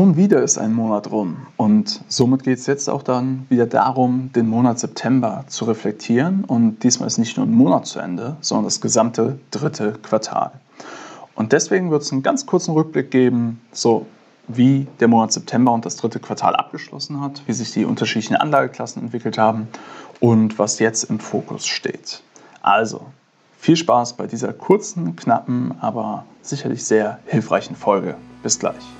Schon wieder ist ein Monat rum und somit geht es jetzt auch dann wieder darum, den Monat September zu reflektieren und diesmal ist nicht nur ein Monat zu Ende, sondern das gesamte dritte Quartal. Und deswegen wird es einen ganz kurzen Rückblick geben, so wie der Monat September und das dritte Quartal abgeschlossen hat, wie sich die unterschiedlichen Anlageklassen entwickelt haben und was jetzt im Fokus steht. Also, viel Spaß bei dieser kurzen, knappen, aber sicherlich sehr hilfreichen Folge. Bis gleich.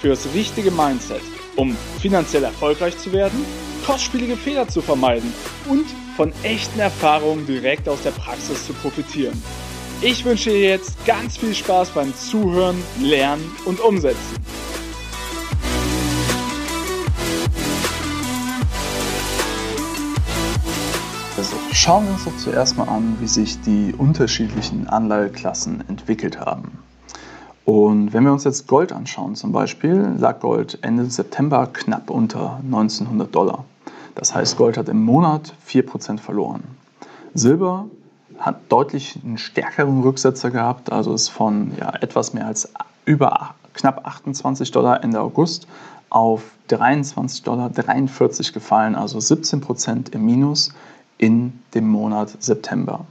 für das richtige Mindset – um finanziell erfolgreich zu werden, kostspielige Fehler zu vermeiden und von echten Erfahrungen direkt aus der Praxis zu profitieren. Ich wünsche dir jetzt ganz viel Spaß beim Zuhören, Lernen und Umsetzen. Also schauen wir uns doch zuerst mal an, wie sich die unterschiedlichen Anlageklassen entwickelt haben. Und wenn wir uns jetzt Gold anschauen zum Beispiel, lag Gold Ende September knapp unter 1900 Dollar. Das heißt, Gold hat im Monat 4% verloren. Silber hat deutlich einen stärkeren Rücksetzer gehabt, also ist von ja, etwas mehr als über knapp 28 Dollar Ende August auf 23 Dollar 43 gefallen, also 17% im Minus in dem Monat September.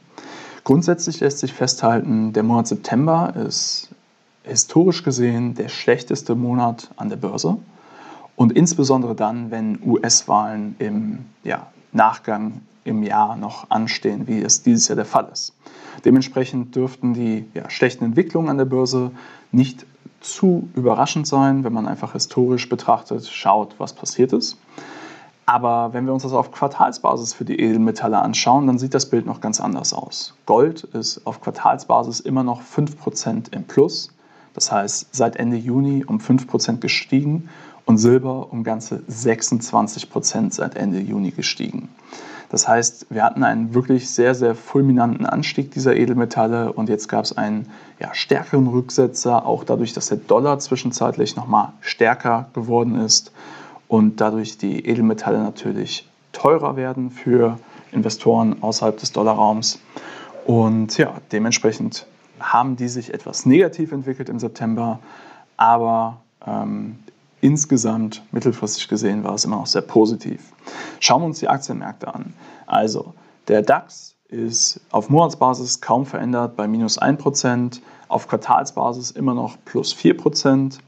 Grundsätzlich lässt sich festhalten, der Monat September ist historisch gesehen der schlechteste Monat an der Börse. Und insbesondere dann, wenn US-Wahlen im ja, Nachgang im Jahr noch anstehen, wie es dieses Jahr der Fall ist. Dementsprechend dürften die ja, schlechten Entwicklungen an der Börse nicht zu überraschend sein, wenn man einfach historisch betrachtet, schaut, was passiert ist. Aber wenn wir uns das auf Quartalsbasis für die Edelmetalle anschauen, dann sieht das Bild noch ganz anders aus. Gold ist auf Quartalsbasis immer noch 5% im Plus, das heißt seit Ende Juni um 5% gestiegen und Silber um ganze 26% seit Ende Juni gestiegen. Das heißt, wir hatten einen wirklich sehr, sehr fulminanten Anstieg dieser Edelmetalle und jetzt gab es einen ja, stärkeren Rücksetzer, auch dadurch, dass der Dollar zwischenzeitlich nochmal stärker geworden ist und dadurch die Edelmetalle natürlich teurer werden für Investoren außerhalb des Dollarraums. Und ja, dementsprechend haben die sich etwas negativ entwickelt im September, aber ähm, insgesamt mittelfristig gesehen war es immer noch sehr positiv. Schauen wir uns die Aktienmärkte an. Also der DAX ist auf Monatsbasis kaum verändert bei minus 1%, auf Quartalsbasis immer noch plus 4%.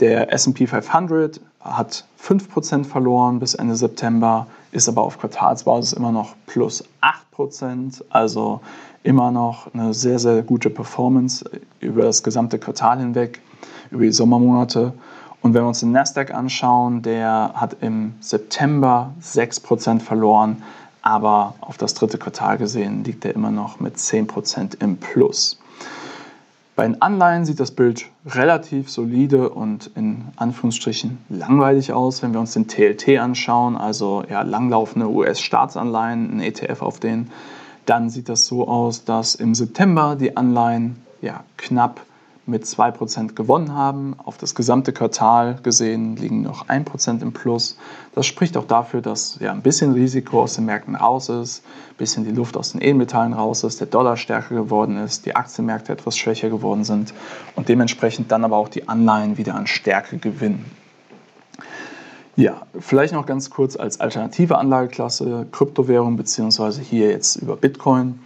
Der SP 500 hat 5% verloren bis Ende September, ist aber auf Quartalsbasis immer noch plus 8%. Also immer noch eine sehr, sehr gute Performance über das gesamte Quartal hinweg, über die Sommermonate. Und wenn wir uns den Nasdaq anschauen, der hat im September 6% verloren, aber auf das dritte Quartal gesehen liegt er immer noch mit 10% im Plus. Bei den Anleihen sieht das Bild relativ solide und in Anführungsstrichen langweilig aus. Wenn wir uns den TLT anschauen, also ja, langlaufende US-Staatsanleihen, ein ETF auf den, dann sieht das so aus, dass im September die Anleihen ja, knapp mit 2% gewonnen haben. Auf das gesamte Quartal gesehen liegen noch 1% im Plus. Das spricht auch dafür, dass ja, ein bisschen Risiko aus den Märkten raus ist, ein bisschen die Luft aus den Edelmetallen raus ist, der Dollar stärker geworden ist, die Aktienmärkte etwas schwächer geworden sind und dementsprechend dann aber auch die Anleihen wieder an Stärke gewinnen. Ja, vielleicht noch ganz kurz als alternative Anlageklasse Kryptowährung beziehungsweise hier jetzt über Bitcoin.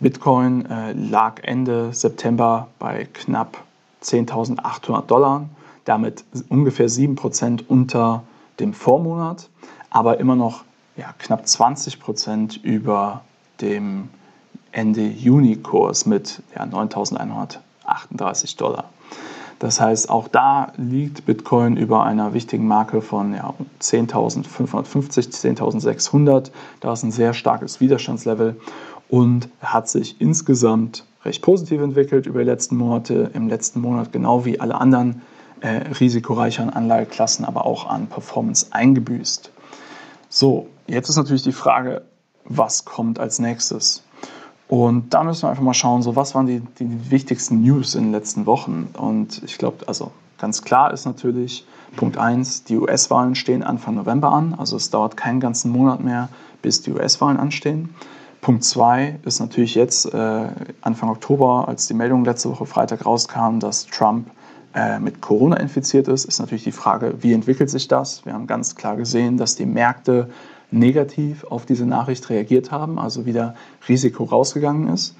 Bitcoin äh, lag Ende September bei knapp 10.800 Dollar, damit ungefähr 7% unter dem Vormonat, aber immer noch ja, knapp 20% über dem Ende Juni-Kurs mit ja, 9.138 Dollar. Das heißt, auch da liegt Bitcoin über einer wichtigen Marke von ja, 10.550, 10.600. Da ist ein sehr starkes Widerstandslevel und hat sich insgesamt recht positiv entwickelt über die letzten Monate. Im letzten Monat genau wie alle anderen äh, risikoreicheren Anlageklassen aber auch an Performance eingebüßt. So, jetzt ist natürlich die Frage, was kommt als nächstes? Und da müssen wir einfach mal schauen, so was waren die, die wichtigsten News in den letzten Wochen. Und ich glaube, also ganz klar ist natürlich Punkt 1, die US-Wahlen stehen Anfang November an. Also es dauert keinen ganzen Monat mehr, bis die US-Wahlen anstehen. Punkt 2 ist natürlich jetzt äh, Anfang Oktober, als die Meldung letzte Woche Freitag rauskam, dass Trump äh, mit Corona infiziert ist, ist natürlich die Frage, wie entwickelt sich das? Wir haben ganz klar gesehen, dass die Märkte negativ auf diese Nachricht reagiert haben, also wieder Risiko rausgegangen ist.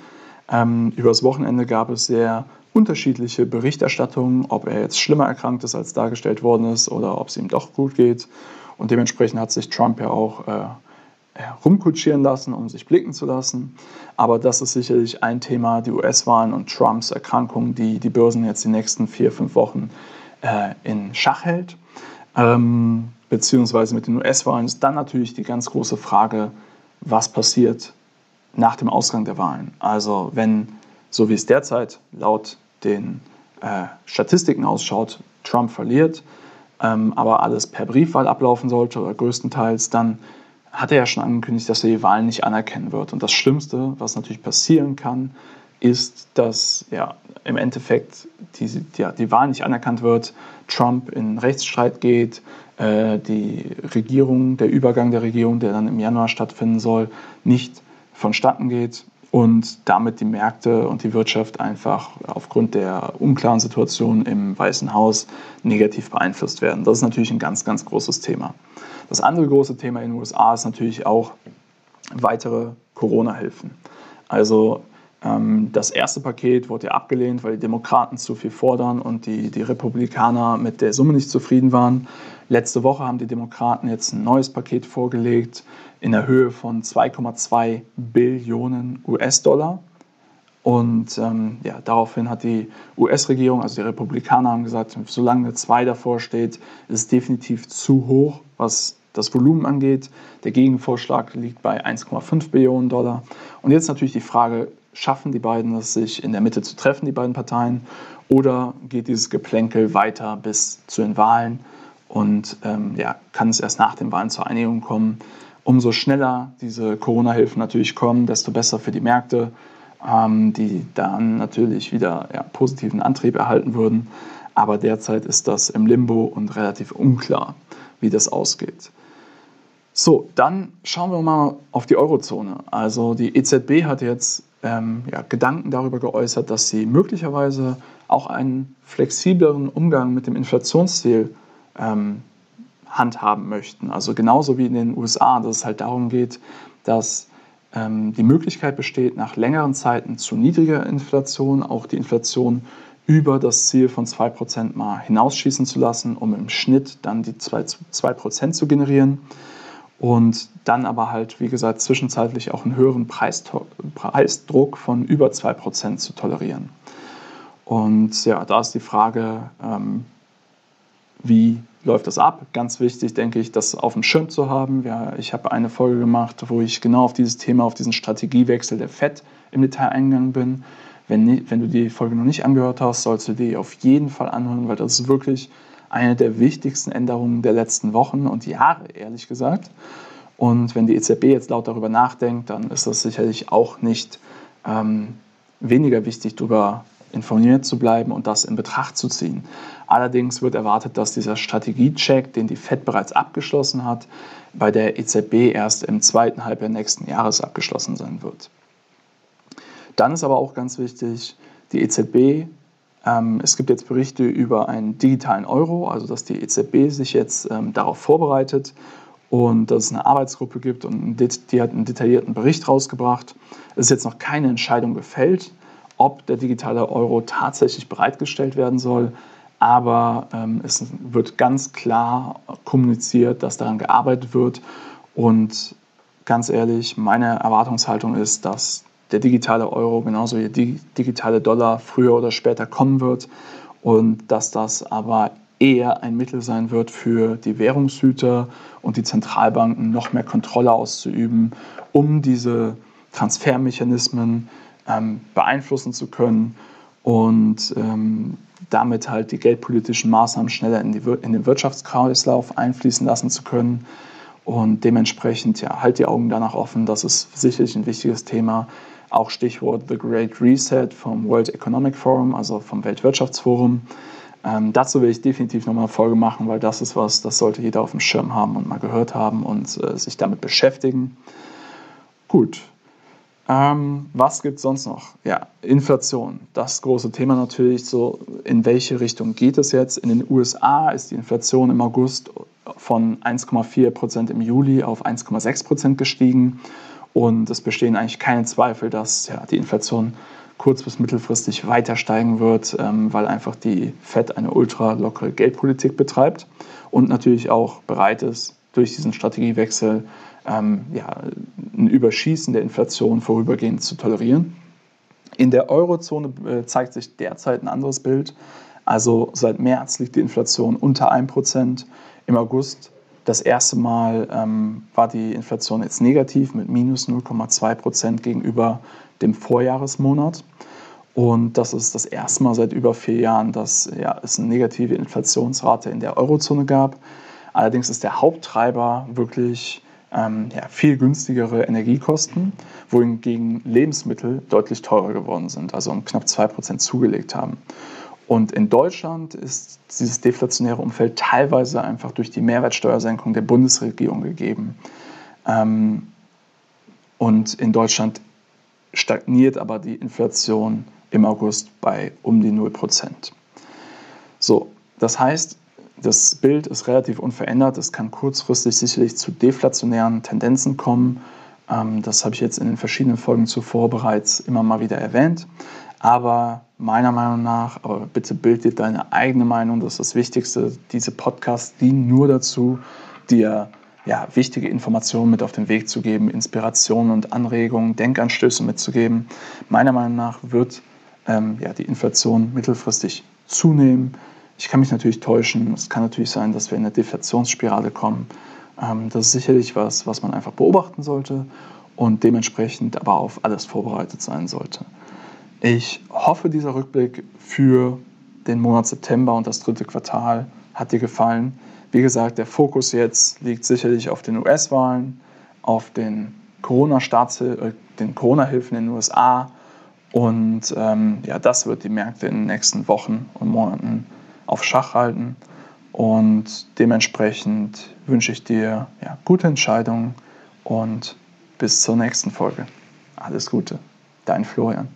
Ähm, übers Wochenende gab es sehr unterschiedliche Berichterstattungen, ob er jetzt schlimmer erkrankt ist, als dargestellt worden ist, oder ob es ihm doch gut geht. Und dementsprechend hat sich Trump ja auch äh, rumkutschieren lassen, um sich blicken zu lassen. Aber das ist sicherlich ein Thema, die US-Wahlen und Trumps Erkrankung, die die Börsen jetzt die nächsten vier, fünf Wochen äh, in Schach hält. Ähm, beziehungsweise mit den US-Wahlen ist dann natürlich die ganz große Frage, was passiert nach dem Ausgang der Wahlen. Also wenn, so wie es derzeit laut den äh, Statistiken ausschaut, Trump verliert, ähm, aber alles per Briefwahl ablaufen sollte oder größtenteils, dann hat er ja schon angekündigt, dass er die Wahlen nicht anerkennen wird. Und das Schlimmste, was natürlich passieren kann, ist, dass ja, im Endeffekt die, ja, die Wahl nicht anerkannt wird, Trump in Rechtsstreit geht, äh, die Regierung, der Übergang der Regierung, der dann im Januar stattfinden soll, nicht vonstatten geht und damit die Märkte und die Wirtschaft einfach aufgrund der unklaren Situation im Weißen Haus negativ beeinflusst werden. Das ist natürlich ein ganz, ganz großes Thema. Das andere große Thema in den USA ist natürlich auch weitere Corona-Hilfen. Also das erste Paket wurde ja abgelehnt, weil die Demokraten zu viel fordern und die, die Republikaner mit der Summe nicht zufrieden waren. Letzte Woche haben die Demokraten jetzt ein neues Paket vorgelegt in der Höhe von 2,2 Billionen US-Dollar. Und ähm, ja, daraufhin hat die US-Regierung, also die Republikaner, haben gesagt, solange eine 2 davor steht, ist es definitiv zu hoch, was das Volumen angeht. Der Gegenvorschlag liegt bei 1,5 Billionen Dollar. Und jetzt natürlich die Frage, schaffen die beiden es, sich in der Mitte zu treffen, die beiden Parteien, oder geht dieses Geplänkel weiter bis zu den Wahlen und ähm, ja, kann es erst nach den Wahlen zur Einigung kommen? Umso schneller diese Corona-Hilfen natürlich kommen, desto besser für die Märkte, ähm, die dann natürlich wieder ja, positiven Antrieb erhalten würden. Aber derzeit ist das im Limbo und relativ unklar, wie das ausgeht. So, dann schauen wir mal auf die Eurozone. Also die EZB hat jetzt ähm, ja, Gedanken darüber geäußert, dass sie möglicherweise auch einen flexibleren Umgang mit dem Inflationsziel ähm, handhaben möchten. Also genauso wie in den USA, dass es halt darum geht, dass ähm, die Möglichkeit besteht, nach längeren Zeiten zu niedriger Inflation auch die Inflation über das Ziel von 2% mal hinausschießen zu lassen, um im Schnitt dann die 2%, 2 zu generieren und dann aber halt, wie gesagt, zwischenzeitlich auch einen höheren Preisdruck von über 2% zu tolerieren. Und ja, da ist die Frage, ähm, wie läuft das ab? Ganz wichtig, denke ich, das auf dem Schirm zu haben. Ja, ich habe eine Folge gemacht, wo ich genau auf dieses Thema, auf diesen Strategiewechsel der FED im Detail eingegangen bin. Wenn, wenn du die Folge noch nicht angehört hast, sollst du die auf jeden Fall anhören, weil das ist wirklich eine der wichtigsten Änderungen der letzten Wochen und Jahre, ehrlich gesagt. Und wenn die EZB jetzt laut darüber nachdenkt, dann ist das sicherlich auch nicht ähm, weniger wichtig, darüber informiert zu bleiben und das in Betracht zu ziehen. Allerdings wird erwartet, dass dieser Strategiecheck, den die FED bereits abgeschlossen hat, bei der EZB erst im zweiten Halbjahr nächsten Jahres abgeschlossen sein wird. Dann ist aber auch ganz wichtig, die EZB, es gibt jetzt Berichte über einen digitalen Euro, also dass die EZB sich jetzt ähm, darauf vorbereitet und dass es eine Arbeitsgruppe gibt und die hat einen detaillierten Bericht rausgebracht. Es ist jetzt noch keine Entscheidung gefällt, ob der digitale Euro tatsächlich bereitgestellt werden soll. Aber ähm, es wird ganz klar kommuniziert, dass daran gearbeitet wird. Und ganz ehrlich, meine Erwartungshaltung ist, dass der digitale Euro genauso wie der digitale Dollar früher oder später kommen wird und dass das aber eher ein Mittel sein wird für die Währungshüter und die Zentralbanken noch mehr Kontrolle auszuüben, um diese Transfermechanismen ähm, beeinflussen zu können und ähm, damit halt die geldpolitischen Maßnahmen schneller in, die, in den Wirtschaftskreislauf einfließen lassen zu können. Und dementsprechend, ja, halt die Augen danach offen. Das ist sicherlich ein wichtiges Thema. Auch Stichwort The Great Reset vom World Economic Forum, also vom Weltwirtschaftsforum. Ähm, dazu will ich definitiv nochmal eine Folge machen, weil das ist was, das sollte jeder auf dem Schirm haben und mal gehört haben und äh, sich damit beschäftigen. Gut. Ähm, was gibt es sonst noch? Ja, Inflation. Das große Thema natürlich. So, in welche Richtung geht es jetzt? In den USA ist die Inflation im August von 1,4 Prozent im Juli auf 1,6 Prozent gestiegen. Und es bestehen eigentlich keine Zweifel, dass ja, die Inflation kurz- bis mittelfristig weiter steigen wird, ähm, weil einfach die Fed eine ultra lockere Geldpolitik betreibt und natürlich auch bereit ist, durch diesen Strategiewechsel ähm, ja, ein Überschießen der Inflation vorübergehend zu tolerieren. In der Eurozone äh, zeigt sich derzeit ein anderes Bild. Also seit März liegt die Inflation unter 1%. Im August das erste Mal ähm, war die Inflation jetzt negativ mit minus 0,2% gegenüber dem Vorjahresmonat. Und das ist das erste Mal seit über vier Jahren, dass ja, es eine negative Inflationsrate in der Eurozone gab. Allerdings ist der Haupttreiber wirklich ähm, ja, viel günstigere Energiekosten, wohingegen Lebensmittel deutlich teurer geworden sind, also um knapp 2% zugelegt haben. Und in Deutschland ist dieses deflationäre Umfeld teilweise einfach durch die Mehrwertsteuersenkung der Bundesregierung gegeben. Ähm, und in Deutschland stagniert aber die Inflation im August bei um die 0%. So, das heißt, das Bild ist relativ unverändert. Es kann kurzfristig sicherlich zu deflationären Tendenzen kommen. Ähm, das habe ich jetzt in den verschiedenen Folgen zuvor bereits immer mal wieder erwähnt. Aber meiner Meinung nach, aber bitte bild dir deine eigene Meinung, das ist das Wichtigste. Diese Podcasts dienen nur dazu, dir ja, wichtige Informationen mit auf den Weg zu geben, Inspirationen und Anregungen, Denkanstöße mitzugeben. Meiner Meinung nach wird ähm, ja, die Inflation mittelfristig zunehmen. Ich kann mich natürlich täuschen. Es kann natürlich sein, dass wir in eine Deflationsspirale kommen. Ähm, das ist sicherlich was, was man einfach beobachten sollte und dementsprechend aber auf alles vorbereitet sein sollte. Ich hoffe, dieser Rückblick für den Monat September und das dritte Quartal hat dir gefallen. Wie gesagt, der Fokus jetzt liegt sicherlich auf den US-Wahlen, auf den Corona-Staatshilfen, äh, den Corona-Hilfen in den USA und ähm, ja, das wird die Märkte in den nächsten Wochen und Monaten auf Schach halten. Und dementsprechend wünsche ich dir ja, gute Entscheidungen und bis zur nächsten Folge. Alles Gute, dein Florian.